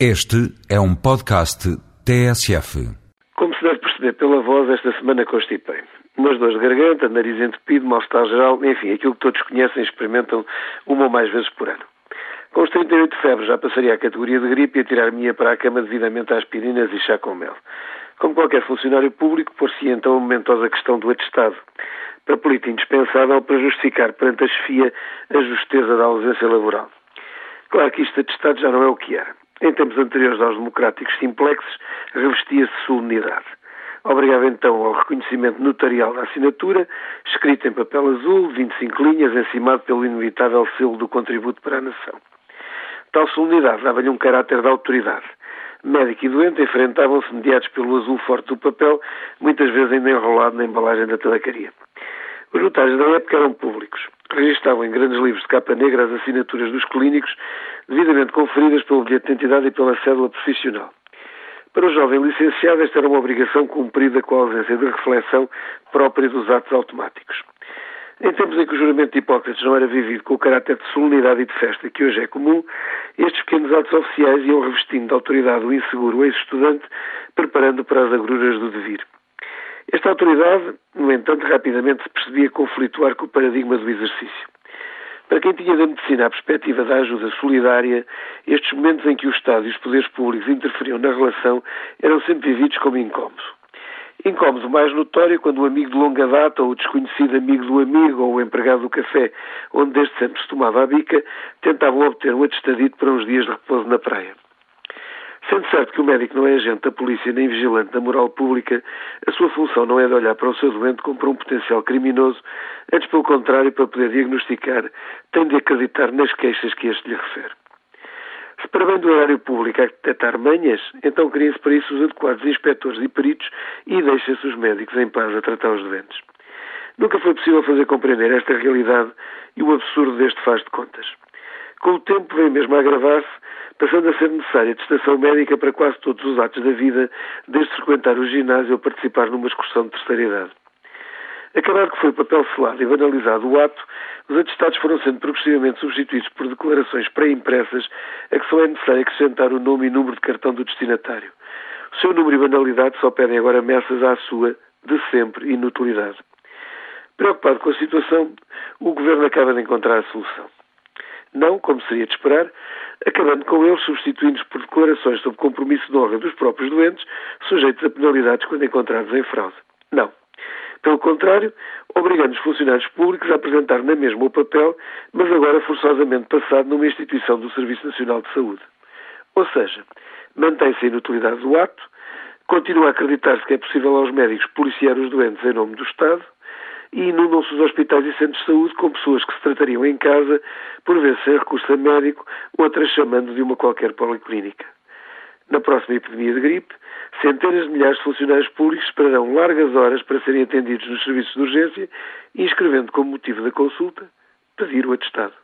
Este é um podcast TSF. Como se deve perceber pela voz, esta semana constipei. Umas dores de garganta, nariz entupido, mal-estar geral, enfim, aquilo que todos conhecem e experimentam uma ou mais vezes por ano. Com os 38 febres já passaria a categoria de gripe e atirar-me para a cama devidamente a aspirinas e chá com mel. Como qualquer funcionário público, por-se então a momentosa questão do atestado, papelito indispensável para justificar perante a chefia a justeza da ausência laboral. Claro que isto atestado já não é o que era em tempos anteriores aos democráticos simplexes, revestia-se solenidade. Obrigava então ao reconhecimento notarial da assinatura, escrita em papel azul, 25 linhas, encimado pelo inevitável selo do contributo para a nação. Tal solenidade dava-lhe um caráter de autoridade. Médico e doente enfrentavam-se mediados pelo azul forte do papel, muitas vezes ainda enrolado na embalagem da tabacaria. Os notários da época eram públicos. Registavam em grandes livros de capa negra as assinaturas dos clínicos, devidamente conferidas pelo bilhete de identidade e pela cédula profissional. Para o jovem licenciado, esta era uma obrigação cumprida com a ausência de reflexão própria dos atos automáticos. Em tempos em que o juramento de Hipócrates não era vivido com o caráter de solenidade e de festa que hoje é comum, estes pequenos atos oficiais iam revestindo de autoridade o inseguro ex-estudante, preparando para as agruras do devir. Esta autoridade, no entanto, rapidamente se percebia conflituar com o paradigma do exercício. Para quem tinha da medicina a perspectiva da ajuda solidária, estes momentos em que o Estado e os poderes públicos interferiam na relação eram sempre vividos como incómodos. Incómodo mais notório quando o amigo de longa data ou o desconhecido amigo do amigo ou o empregado do café, onde desde sempre se tomava a bica, tentavam obter um atestadito para uns dias de repouso na praia. Sendo certo que o médico não é agente da polícia nem vigilante da moral pública, a sua função não é de olhar para o seu doente como para um potencial criminoso, antes pelo contrário, para poder diagnosticar, tem de acreditar nas queixas que este lhe refere. Se para bem do horário público há que detectar manhas, então criem-se para isso os adequados inspectores e peritos e deixem-se os médicos em paz a tratar os doentes. Nunca foi possível fazer compreender esta realidade e o absurdo deste faz de contas. Com o tempo vem mesmo a agravar-se passando a ser necessária atestação médica para quase todos os atos da vida, desde frequentar o ginásio ou participar numa excursão de terceira idade. Acabado que foi papel selado e banalizado o ato, os atestados foram sendo progressivamente substituídos por declarações pré-impressas a que só é necessário acrescentar o nome e número de cartão do destinatário. O seu número e banalidade só pedem agora ameaças à sua, de sempre, inutilidade. Preocupado com a situação, o Governo acaba de encontrar a solução. Não, como seria de esperar, acabando com eles substituindo-os por declarações sobre compromisso de honra dos próprios doentes, sujeitos a penalidades quando encontrados em fraude. Não. Pelo contrário, obrigando os funcionários públicos a apresentar na mesma o papel, mas agora forçosamente passado numa instituição do Serviço Nacional de Saúde. Ou seja, mantém-se a inutilidade do ato, continua a acreditar-se que é possível aos médicos policiar os doentes em nome do Estado, e inundam-se os hospitais e centros de saúde com pessoas que se tratariam em casa, por vezes sem recurso a médico, outras chamando de uma qualquer policlínica. Na próxima epidemia de gripe, centenas de milhares de funcionários públicos esperarão largas horas para serem atendidos nos serviços de urgência, inscrevendo como motivo da consulta pedir o atestado.